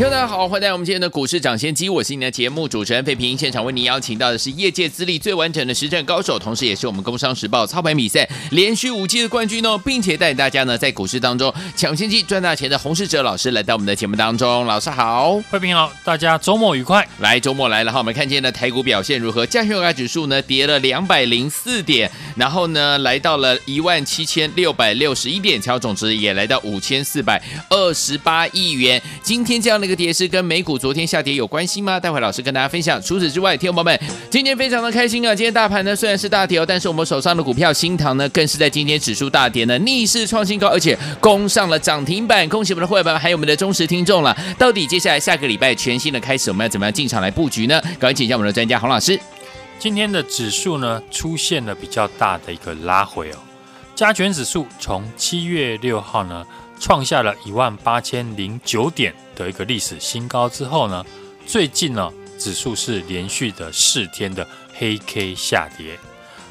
听众大家好，欢迎来到我们今天的股市涨先机，我是你的节目主持人费平。现场为您邀请到的是业界资历最完整的实战高手，同时也是我们工商时报操盘比赛连续五季的冠军哦，并且带领大家呢在股市当中抢先机赚大钱的洪世哲老师来到我们的节目当中。老师好，费平好，大家周末愉快。来，周末来了哈，我们看见的台股表现如何？加权指数呢跌了两百零四点，然后呢来到了一万七千六百六十一点，成交总值也来到五千四百二十八亿元。今天这样的。这个跌势跟美股昨天下跌有关系吗？待会老师跟大家分享。除此之外，听众朋友们，今天非常的开心啊！今天大盘呢虽然是大跌哦，但是我们手上的股票新唐呢，更是在今天指数大跌呢逆势创新高，而且攻上了涨停板。恭喜我们的会员们，还有我们的忠实听众了。到底接下来下个礼拜全新的开始，我们要怎么样进场来布局呢？赶快请教我们的专家洪老师。今天的指数呢出现了比较大的一个拉回哦，加权指数从七月六号呢。创下了一万八千零九点的一个历史新高之后呢，最近呢指数是连续的四天的黑 K 下跌，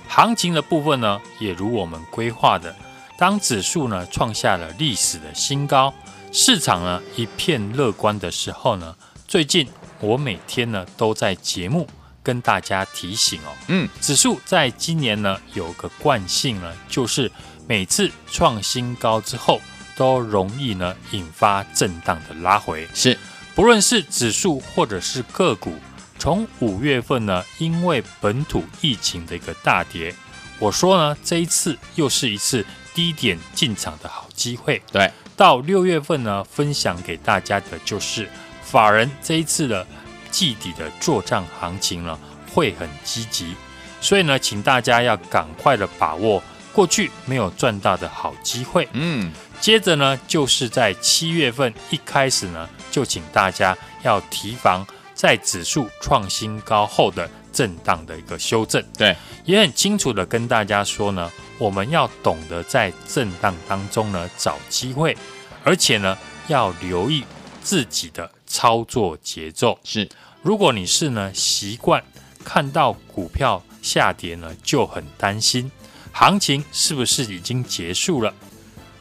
行情的部分呢也如我们规划的，当指数呢创下了历史的新高，市场呢一片乐观的时候呢，最近我每天呢都在节目跟大家提醒哦，嗯，指数在今年呢有个惯性呢，就是每次创新高之后。都容易呢引发震荡的拉回，是，不论是指数或者是个股，从五月份呢，因为本土疫情的一个大跌，我说呢，这一次又是一次低点进场的好机会。对，到六月份呢，分享给大家的就是法人这一次的季底的做账行情呢，会很积极，所以呢，请大家要赶快的把握过去没有赚到的好机会。嗯。接着呢，就是在七月份一开始呢，就请大家要提防在指数创新高后的震荡的一个修正。对，也很清楚的跟大家说呢，我们要懂得在震荡当中呢找机会，而且呢要留意自己的操作节奏。是，如果你是呢习惯看到股票下跌呢就很担心，行情是不是已经结束了？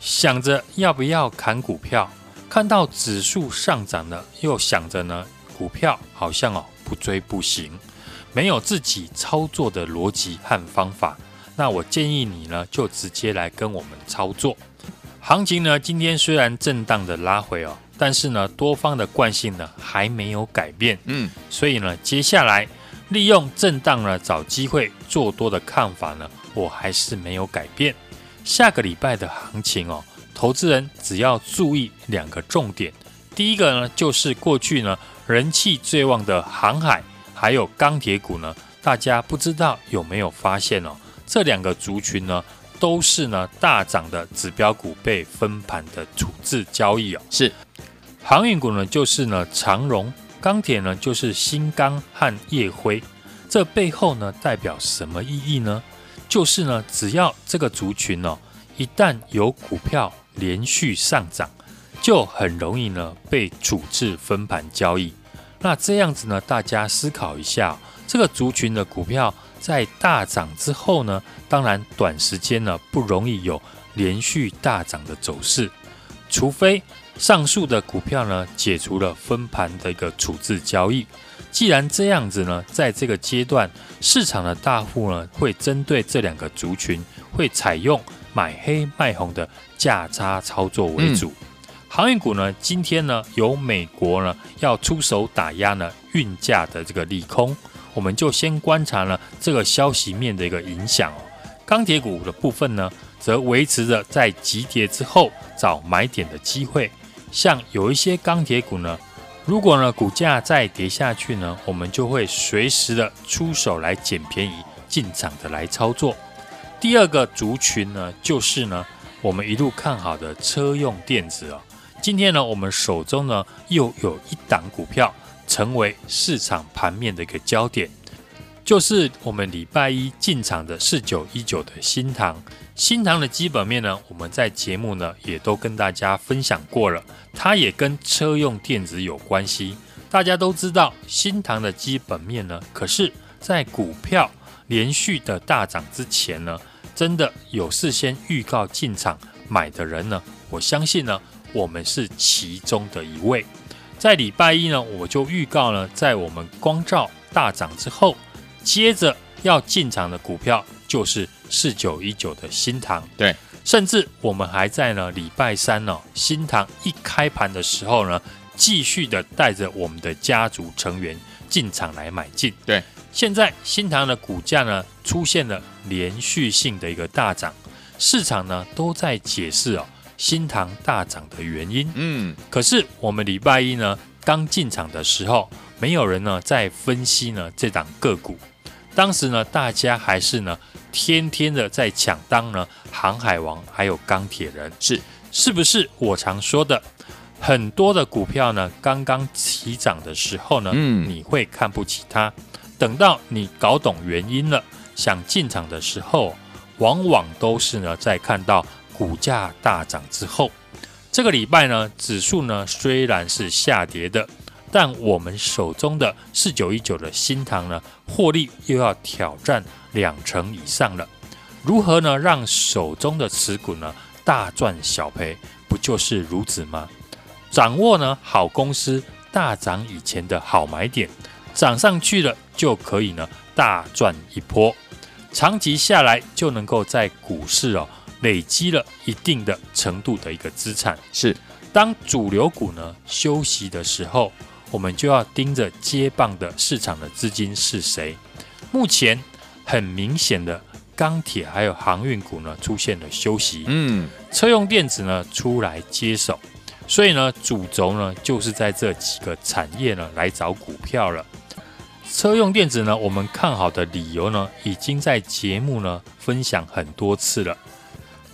想着要不要砍股票，看到指数上涨了，又想着呢，股票好像哦不追不行，没有自己操作的逻辑和方法。那我建议你呢，就直接来跟我们操作。行情呢，今天虽然震荡的拉回哦，但是呢，多方的惯性呢还没有改变。嗯，所以呢，接下来利用震荡呢找机会做多的看法呢，我还是没有改变。下个礼拜的行情哦，投资人只要注意两个重点。第一个呢，就是过去呢人气最旺的航海还有钢铁股呢，大家不知道有没有发现哦？这两个族群呢，都是呢大涨的指标股被分盘的处置交易哦。是，航运股呢，就是呢长荣，钢铁呢就是新钢和烨辉。这背后呢代表什么意义呢？就是呢，只要这个族群哦，一旦有股票连续上涨，就很容易呢被处置分盘交易。那这样子呢，大家思考一下，这个族群的股票在大涨之后呢，当然短时间呢不容易有连续大涨的走势，除非上述的股票呢解除了分盘的一个处置交易。既然这样子呢，在这个阶段，市场的大户呢会针对这两个族群，会采用买黑卖红的价差操作为主。嗯、航运股呢，今天呢由美国呢要出手打压呢运价的这个利空，我们就先观察呢这个消息面的一个影响哦。钢铁股的部分呢，则维持着在急跌之后找买点的机会，像有一些钢铁股呢。如果呢股价再跌下去呢，我们就会随时的出手来捡便宜进场的来操作。第二个族群呢，就是呢我们一路看好的车用电子哦。今天呢我们手中呢又有一档股票成为市场盘面的一个焦点。就是我们礼拜一进场的四九一九的新唐。新唐的基本面呢，我们在节目呢也都跟大家分享过了，它也跟车用电子有关系。大家都知道新唐的基本面呢，可是，在股票连续的大涨之前呢，真的有事先预告进场买的人呢，我相信呢，我们是其中的一位。在礼拜一呢，我就预告呢，在我们光照大涨之后，接着要进场的股票就是四九一九的新塘。对，甚至我们还在呢礼拜三呢，新塘一开盘的时候呢，继续的带着我们的家族成员进场来买进。对，现在新塘的股价呢出现了连续性的一个大涨，市场呢都在解释哦。新塘大涨的原因，嗯，可是我们礼拜一呢刚进场的时候，没有人呢在分析呢这档个股，当时呢大家还是呢天天的在抢当呢航海王还有钢铁人，是。是不是我常说的很多的股票呢刚刚起涨的时候呢，嗯，你会看不起它，等到你搞懂原因了，想进场的时候，往往都是呢在看到。股价大涨之后，这个礼拜呢，指数呢虽然是下跌的，但我们手中的四九一九的新唐呢，获利又要挑战两成以上了。如何呢，让手中的持股呢大赚小赔？不就是如此吗？掌握呢好公司大涨以前的好买点，涨上去了就可以呢大赚一波，长期下来就能够在股市哦。累积了一定的程度的一个资产，是当主流股呢休息的时候，我们就要盯着接棒的市场的资金是谁。目前很明显的钢铁还有航运股呢出现了休息，嗯，车用电子呢出来接手，所以呢主轴呢就是在这几个产业呢来找股票了。车用电子呢，我们看好的理由呢已经在节目呢分享很多次了。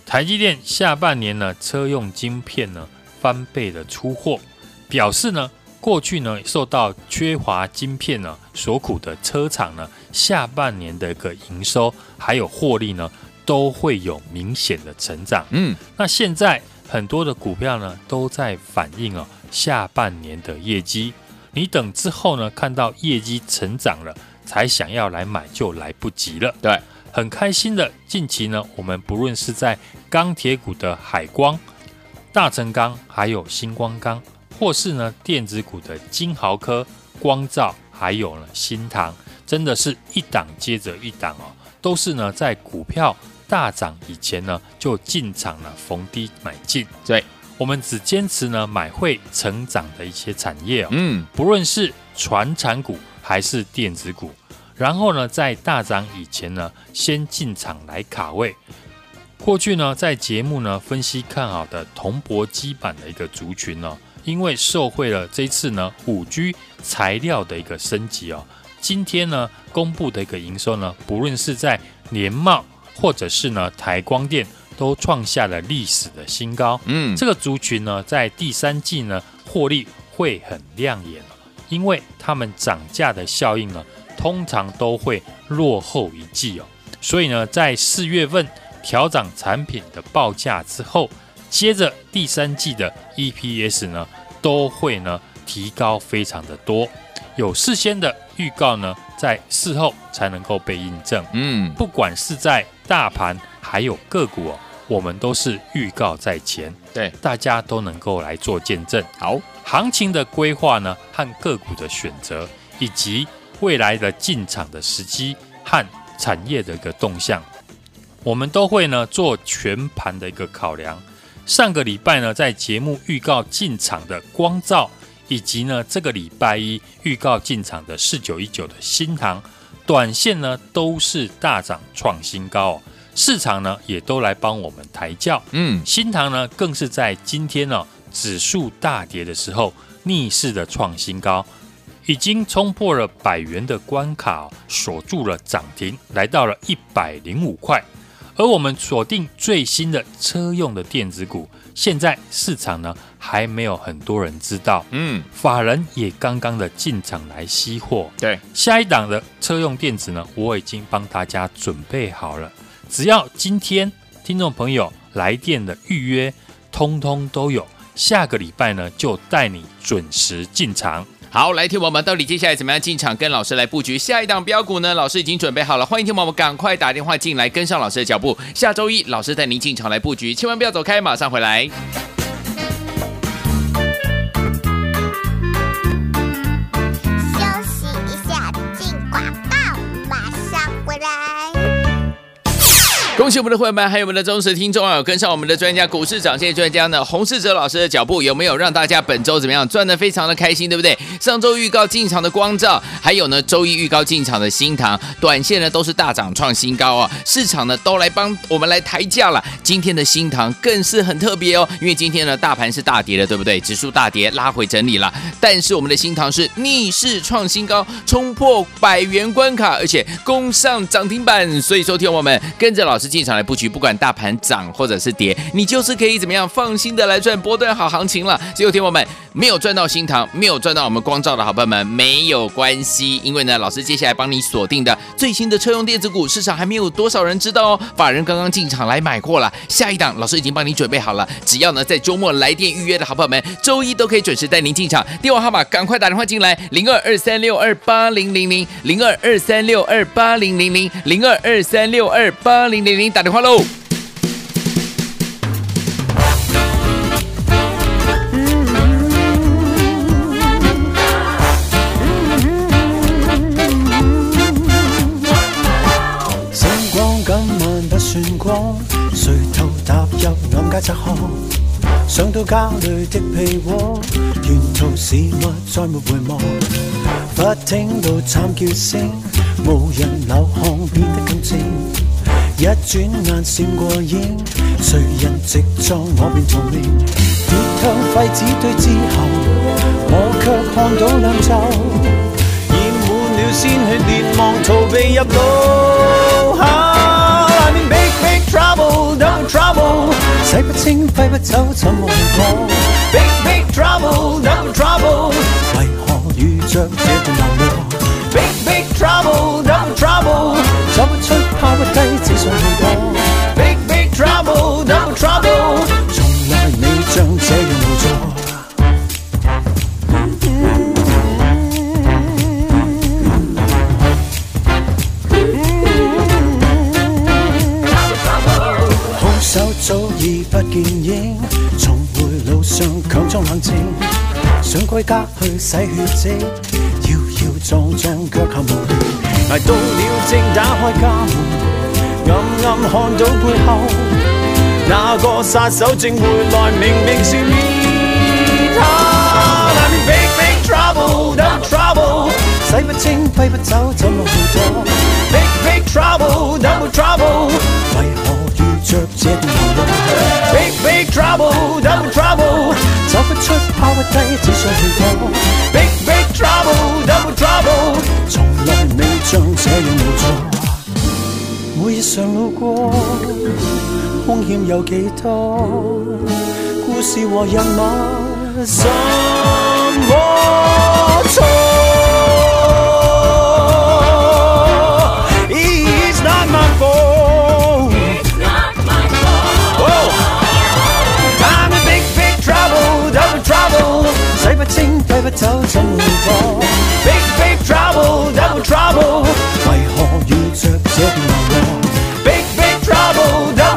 台积电下半年呢，车用晶片呢翻倍的出货，表示呢，过去呢受到缺乏晶片呢所苦的车厂呢，下半年的一个营收还有获利呢，都会有明显的成长。嗯，那现在很多的股票呢都在反映哦下半年的业绩，你等之后呢看到业绩成长了，才想要来买就来不及了。对。很开心的，近期呢，我们不论是在钢铁股的海光、大成钢，还有星光钢，或是呢电子股的金豪科、光照，还有呢新唐，真的是一档接着一档哦，都是呢在股票大涨以前呢就进场了，逢低买进。对，我们只坚持呢买会成长的一些产业哦，嗯，不论是传产股还是电子股。然后呢，在大涨以前呢，先进场来卡位。过去呢，在节目呢分析看好的铜箔基板的一个族群呢，因为受惠了这次呢五 G 材料的一个升级哦，今天呢公布的一个营收呢，不论是在联茂或者是呢台光电，都创下了历史的新高。嗯，这个族群呢，在第三季呢获利会很亮眼，因为他们涨价的效应呢。通常都会落后一季哦，所以呢，在四月份调涨产品的报价之后，接着第三季的 EPS 呢，都会呢提高非常的多。有事先的预告呢，在事后才能够被印证。嗯，不管是在大盘还有个股哦，我们都是预告在前，对，大家都能够来做见证。好，行情的规划呢，和个股的选择，以及未来的进场的时机和产业的一个动向，我们都会呢做全盘的一个考量。上个礼拜呢，在节目预告进场的光照，以及呢这个礼拜一预告进场的四九一九的新唐，短线呢都是大涨创新高哦，市场呢也都来帮我们抬轿。嗯，新唐呢更是在今天呢指数大跌的时候逆势的创新高。已经冲破了百元的关卡，锁住了涨停，来到了一百零五块。而我们锁定最新的车用的电子股，现在市场呢还没有很多人知道。嗯，法人也刚刚的进场来吸货。对，下一档的车用电子呢，我已经帮大家准备好了。只要今天听众朋友来电的预约，通通都有。下个礼拜呢，就带你准时进场。好，来听我们到底接下来怎么样进场，跟老师来布局下一档标股呢？老师已经准备好了，欢迎听我们赶快打电话进来，跟上老师的脚步。下周一老师带您进场来布局，千万不要走开，马上回来。恭喜我们的会员们，还有我们的忠实听众啊！跟上我们的专家，股市涨线专家呢，洪世哲老师的脚步，有没有让大家本周怎么样赚的非常的开心，对不对？上周预告进场的光照，还有呢周一预告进场的新唐，短线呢都是大涨创新高啊！市场呢都来帮我们来抬价了。今天的新唐更是很特别哦，因为今天呢大盘是大跌的，对不对？指数大跌，拉回整理了，但是我们的新唐是逆势创新高，冲破百元关卡，而且攻上涨停板。所以收，听我们跟着老师。进场来布局，不管大盘涨或者是跌，你就是可以怎么样放心的来赚波段好行情了。只有听我们没有赚到新塘，没有赚到我们光照的好朋友们没有关系，因为呢，老师接下来帮你锁定的最新的车用电子股，市场还没有多少人知道哦。法人刚刚进场来买过了，下一档老师已经帮你准备好了，只要呢在周末来电预约的好朋友们，周一都可以准时带您进场。电话号码赶快打电话进来，零二二三六二八零零零零二二三六二八零零零零二二三六二八零零。给您打电话喽！星光今晚不算光，垂头踏入暗街窄巷，想到家里的被窝，沿途事物再没回望，不听到惨叫声，无人流汗变得更静。一转眼闪过影，谁人直撞我便逃命。跌向废纸堆之后，我却看到两袖，染满了鲜血，连忙逃避入路。I'm in big big trouble, double trouble，洗不清挥不走怎么讲？Big big trouble, double trouble，为何遇着这段难过？Big big trouble, double trouble，走不出。抛不低，Big big trouble, double trouble，从来未像这样无助。好手早已不见影，重回路上强装冷静，想归家去洗血迹，摇摇撞撞脚下无力。挨到了正打开家门，暗暗看到背后那个杀手正回来，明明是你他。I'm in big big trouble, double trouble，洗不清挥不走，怎么去躲？Big big trouble, double trouble，为何遇着这段路？Big big trouble, double trouble，走不出，抛不低，只想去躲。Big big trouble, double trouble，从来未。像这样无助，每日常路过，风险有几多？故事和人物怎我错？It's not my fault. I'm in big big trouble, double trouble. 使不清，洗不走，怎会错？Big big trouble, double trouble. 为何遇着这片？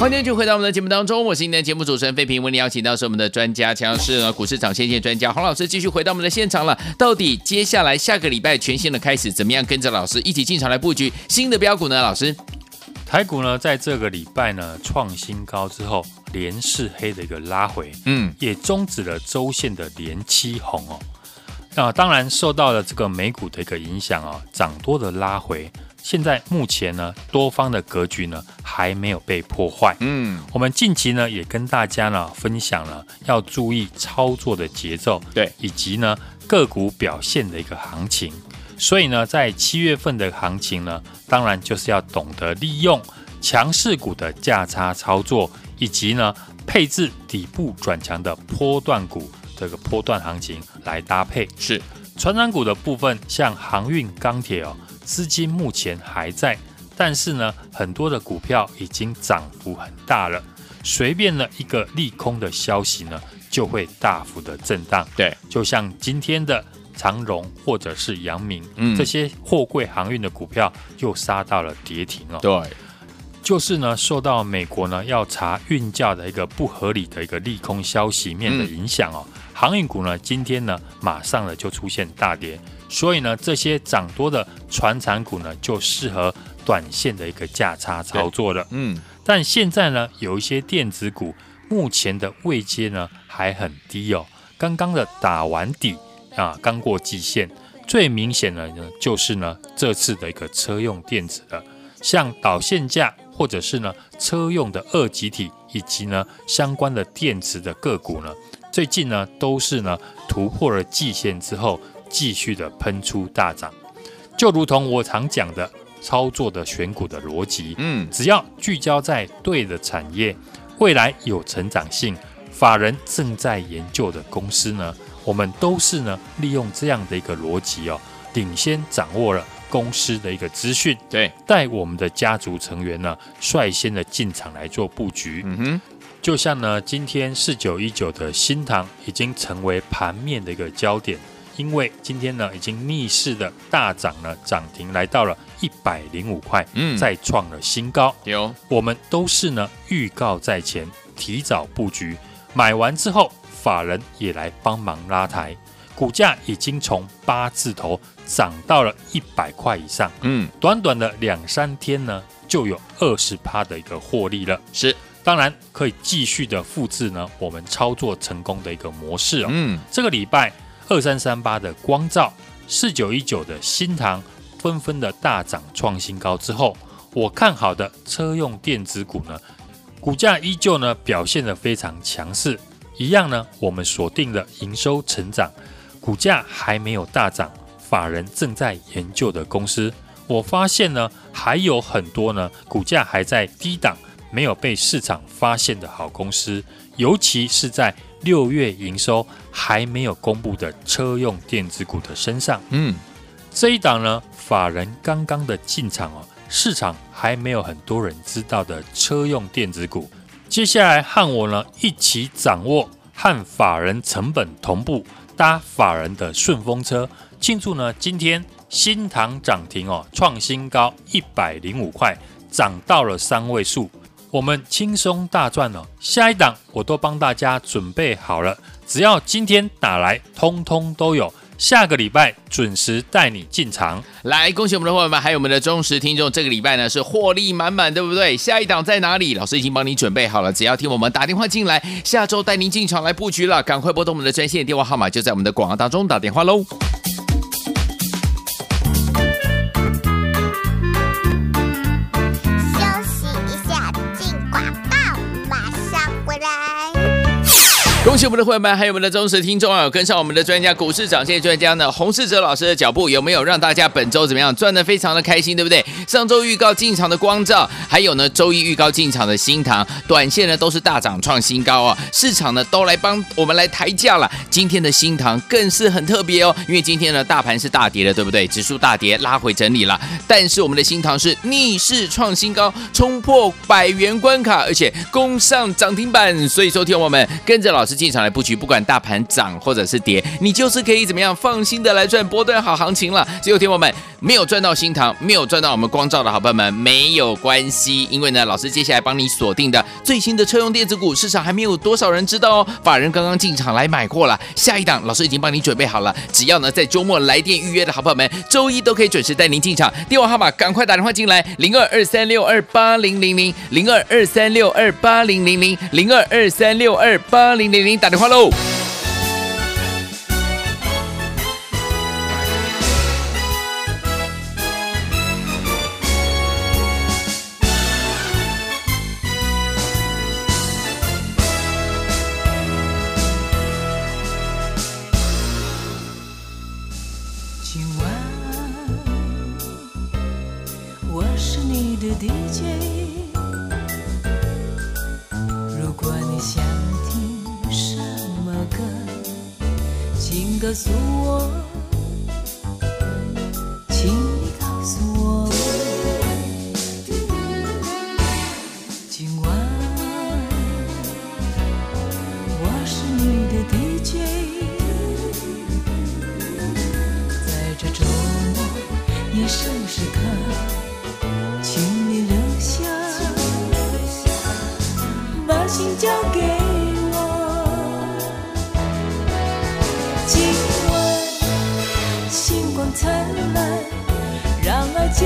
欢迎继续回到我们的节目当中，我是今天的节目主持人费平，为你邀请到是我们的专家，强势呢股市涨先线专家洪老师，继续回到我们的现场了。到底接下来下个礼拜全新的开始，怎么样跟着老师一起进场来布局新的标股呢？老师？台股呢，在这个礼拜呢创新高之后，连四黑的一个拉回，嗯，也终止了周线的连七红哦。那当然受到了这个美股的一个影响啊，涨多的拉回。现在目前呢，多方的格局呢还没有被破坏。嗯，我们近期呢也跟大家呢分享了要注意操作的节奏，对，以及呢个股表现的一个行情。所以呢，在七月份的行情呢，当然就是要懂得利用强势股的价差操作，以及呢配置底部转强的波段股这个波段行情来搭配。是，传产股的部分，像航运、钢铁哦，资金目前还在，但是呢，很多的股票已经涨幅很大了，随便呢一个利空的消息呢，就会大幅的震荡。对，就像今天的。长荣或者是阳明，嗯，这些货柜航运的股票又杀到了跌停哦。对，就是呢，受到美国呢要查运价的一个不合理的一个利空消息面的影响哦，嗯、航运股呢今天呢马上呢就出现大跌，所以呢这些涨多的传产股呢就适合短线的一个价差操作了。嗯，但现在呢有一些电子股目前的位阶呢还很低哦，刚刚的打完底。啊，刚过季线，最明显的呢，就是呢这次的一个车用电子的，像导线架或者是呢车用的二极体，以及呢相关的电池的个股呢，最近呢都是呢突破了季线之后，继续的喷出大涨，就如同我常讲的操作的选股的逻辑，嗯，只要聚焦在对的产业，未来有成长性，法人正在研究的公司呢。我们都是呢，利用这样的一个逻辑哦，领先掌握了公司的一个资讯，对，带我们的家族成员呢，率先的进场来做布局。嗯哼，就像呢，今天四九一九的新唐已经成为盘面的一个焦点，因为今天呢，已经逆势的大涨了，涨停来到了一百零五块，嗯，再创了新高。有，我们都是呢，预告在前，提早布局，买完之后。法人也来帮忙拉抬，股价已经从八字头涨到了一百块以上。嗯，短短的两三天呢，就有二十趴的一个获利了。是，当然可以继续的复制呢，我们操作成功的一个模式哦。嗯，这个礼拜二三三八的光照，四九一九的新唐纷纷的大涨创新高之后，我看好的车用电子股呢，股价依旧呢表现得非常强势。一样呢，我们锁定了营收成长，股价还没有大涨，法人正在研究的公司，我发现呢，还有很多呢，股价还在低档，没有被市场发现的好公司，尤其是在六月营收还没有公布的车用电子股的身上。嗯，这一档呢，法人刚刚的进场哦，市场还没有很多人知道的车用电子股。接下来和我呢一起掌握和法人成本同步搭法人的顺风车，庆祝呢今天新塘涨停哦，创新高一百零五块，涨到了三位数，我们轻松大赚了。下一档我都帮大家准备好了，只要今天打来，通通都有。下个礼拜准时带你进场，来恭喜我们的伙伴们，还有我们的忠实听众。这个礼拜呢是获利满满，对不对？下一档在哪里？老师已经帮你准备好了，只要听我们打电话进来，下周带您进场来布局了。赶快拨动我们的专线电话号码，就在我们的广告当中打电话喽。恭喜我们的会员们，还有我们的忠实听众啊！跟上我们的专家股市涨线专家呢洪世哲老师的脚步，有没有让大家本周怎么样赚的非常的开心，对不对？上周预告进场的光照，还有呢周一预告进场的新唐，短线呢都是大涨创新高啊！市场呢都来帮我们来抬价了。今天的新唐更是很特别哦，因为今天呢大盘是大跌的，对不对？指数大跌，拉回整理了，但是我们的新唐是逆势创新高，冲破百元关卡，而且攻上涨停板。所以说，听我们跟着老师。师进场来布局，不管大盘涨或者是跌，你就是可以怎么样放心的来赚波段好行情了。只有听我们没有赚到新唐，没有赚到我们光照的好朋友们没有关系，因为呢，老师接下来帮你锁定的最新的车用电子股，市场还没有多少人知道哦。法人刚刚进场来买过了，下一档老师已经帮你准备好了，只要呢在周末来电预约的好朋友们，周一都可以准时带您进场。电话号码赶快打电话进来，零二二三六二八零零零零二二三六二八零零零零二二三六二八零零零打电话喽。心交给我。今晚星光灿烂，让爱将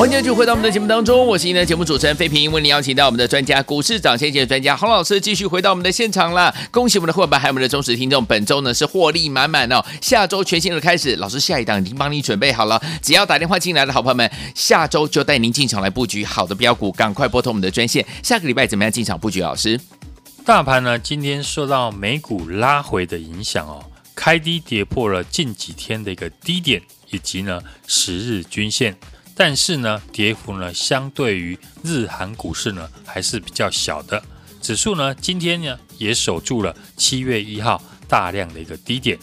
欢迎继续回到我们的节目当中，我是今天的节目主持人费平，为您邀请到我们的专家股市涨先机的专家洪老师继续回到我们的现场了。恭喜我们的伙伴还有我们的忠实听众，本周呢是获利满满哦。下周全新的开始，老师下一档已经帮你准备好了，只要打电话进来的好朋友们，下周就带您进场来布局好的标股，赶快拨通我们的专线。下个礼拜怎么样进场布局？老师，大盘呢今天受到美股拉回的影响哦，开低跌破了近几天的一个低点，以及呢十日均线。但是呢，跌幅呢相对于日韩股市呢还是比较小的。指数呢今天呢也守住了七月一号大量的一个低点。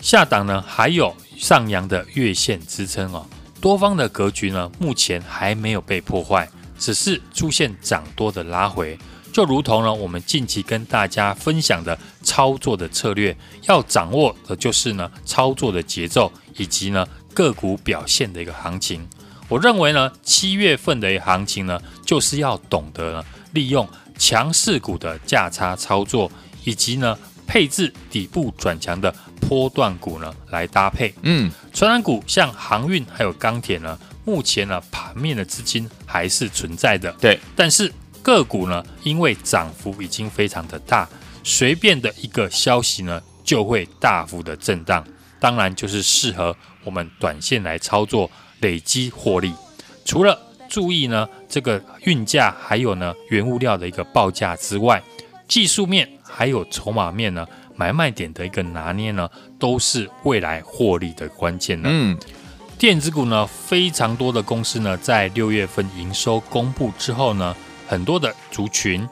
下档呢还有上扬的月线支撑哦。多方的格局呢目前还没有被破坏，只是出现涨多的拉回。就如同呢，我们近期跟大家分享的操作的策略，要掌握的就是呢操作的节奏以及呢个股表现的一个行情。我认为呢，七月份的行情呢，就是要懂得呢利用强势股的价差操作，以及呢配置底部转强的波段股呢来搭配。嗯，传染股像航运还有钢铁呢，目前呢盘面的资金还是存在的。对，但是。个股呢，因为涨幅已经非常的大，随便的一个消息呢，就会大幅的震荡。当然，就是适合我们短线来操作，累积获利。除了注意呢这个运价，还有呢原物料的一个报价之外，技术面还有筹码面呢，买卖点的一个拿捏呢，都是未来获利的关键呢。嗯，电子股呢，非常多的公司呢，在六月份营收公布之后呢。很多的族群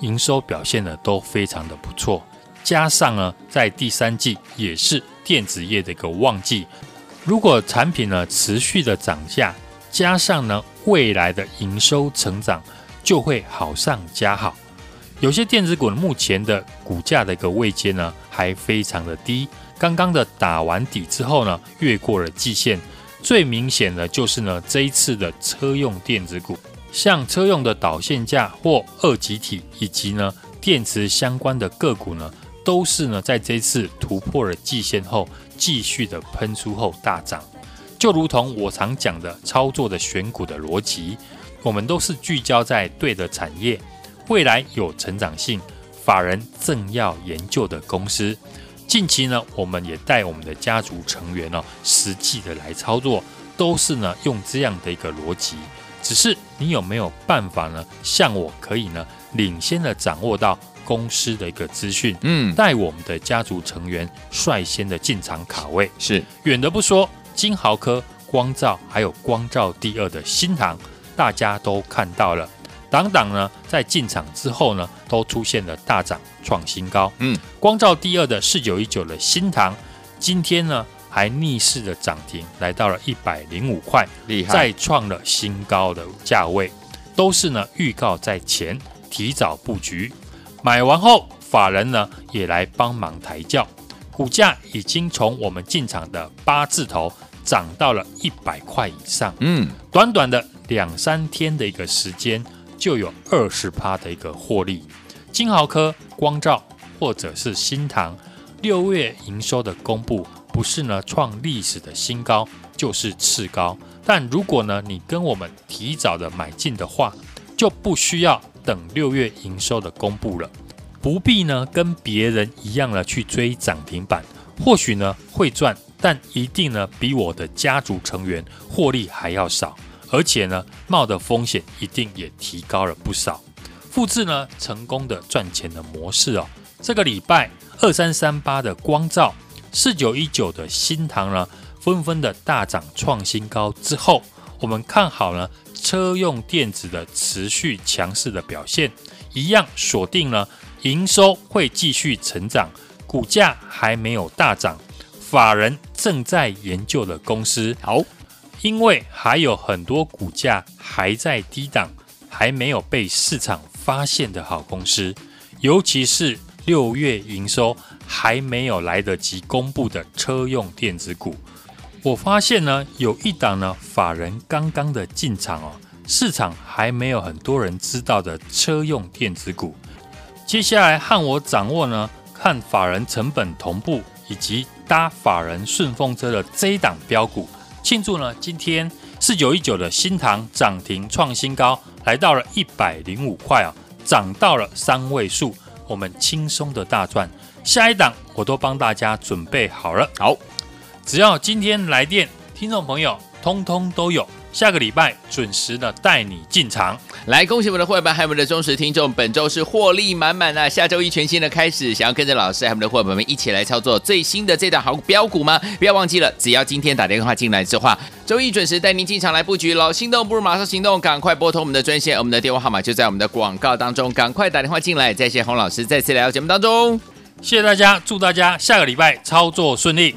营收表现呢都非常的不错，加上呢，在第三季也是电子业的一个旺季，如果产品呢持续的涨价，加上呢未来的营收成长，就会好上加好。有些电子股目前的股价的一个位阶呢还非常的低，刚刚的打完底之后呢，越过了季线，最明显的就是呢这一次的车用电子股。像车用的导线架或二极体，以及呢电池相关的个股呢，都是呢在这一次突破了季线后，继续的喷出后大涨。就如同我常讲的操作的选股的逻辑，我们都是聚焦在对的产业，未来有成长性、法人正要研究的公司。近期呢，我们也带我们的家族成员呢、哦，实际的来操作，都是呢用这样的一个逻辑。只是你有没有办法呢？像我可以呢，领先的掌握到公司的一个资讯，嗯，带我们的家族成员率先的进场卡位。是远的不说，金豪科、光照还有光照第二的新塘，大家都看到了。档档呢，在进场之后呢，都出现了大涨创新高。嗯，光照第二的四九一九的新塘，今天呢还逆势的涨停，来到了一百零五块，厉害，再创了新高的价位，都是呢预告在前，提早布局。买完后，法人呢也来帮忙抬轿，股价已经从我们进场的八字头涨到了一百块以上。嗯，短短的两三天的一个时间。就有二十趴的一个获利，金豪科、光照或者是新塘，六月营收的公布不是呢创历史的新高，就是次高。但如果呢你跟我们提早的买进的话，就不需要等六月营收的公布了，不必呢跟别人一样了去追涨停板，或许呢会赚，但一定呢比我的家族成员获利还要少。而且呢，冒的风险一定也提高了不少。复制呢成功的赚钱的模式哦。这个礼拜二三三八的光照，四九一九的新唐呢，纷纷的大涨创新高之后，我们看好呢车用电子的持续强势的表现，一样锁定了营收会继续成长，股价还没有大涨，法人正在研究的公司。好。因为还有很多股价还在低档，还没有被市场发现的好公司，尤其是六月营收还没有来得及公布的车用电子股，我发现呢，有一档呢，法人刚刚的进场哦，市场还没有很多人知道的车用电子股。接下来和我掌握呢，看法人成本同步以及搭法人顺风车的这一档标股。庆祝呢！今天四九一九的新塘涨停创新高，来到了一百零五块啊，涨到了三位数，我们轻松的大赚。下一档我都帮大家准备好了，好，只要今天来电，听众朋友通通都有。下个礼拜准时的带你进场，来恭喜我们的伙伴还有我们的忠实听众，本周是获利满满啊！下周一全新的开始，想要跟着老师还有我们的伙伴们一起来操作最新的这档好标股吗？不要忘记了，只要今天打电话进来的话，周一准时带您进场来布局老！心动不如马上行动，赶快拨通我们的专线，我们的电话号码就在我们的广告当中，赶快打电话进来！再谢洪老师再次来到节目当中，谢谢大家，祝大家下个礼拜操作顺利。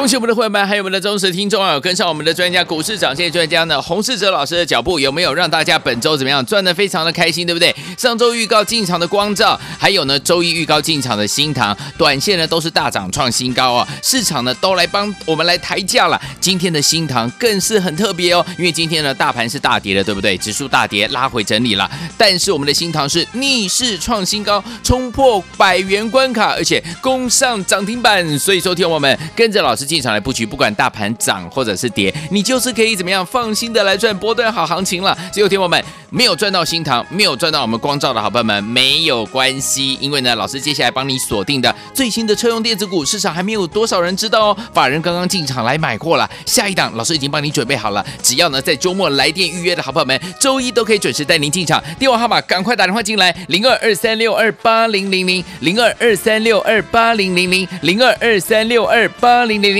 恭喜我们的会员们，还有我们的忠实听众啊！跟上我们的专家股市涨跌专家呢，洪世哲老师的脚步，有没有让大家本周怎么样赚的非常的开心，对不对？上周预告进场的光照，还有呢周一预告进场的新唐，短线呢都是大涨创新高啊！市场呢都来帮我们来抬价了。今天的新唐更是很特别哦，因为今天呢大盘是大跌的，对不对？指数大跌，拉回整理了，但是我们的新唐是逆势创新高，冲破百元关卡，而且攻上涨停板。所以说，听我们跟着老师。进场来布局，不管大盘涨或者是跌，你就是可以怎么样放心的来赚波段好行情了。最后天我们没有赚到新塘，没有赚到我们光照的好朋友们没有关系，因为呢，老师接下来帮你锁定的最新的车用电子股，市场还没有多少人知道哦。法人刚刚进场来买过了，下一档老师已经帮你准备好了，只要呢在周末来电预约的好朋友们，周一都可以准时带您进场。电话号码赶快打电话进来，零二二三六二八零零零零二二三六二八零零零零二二三六二八零零零。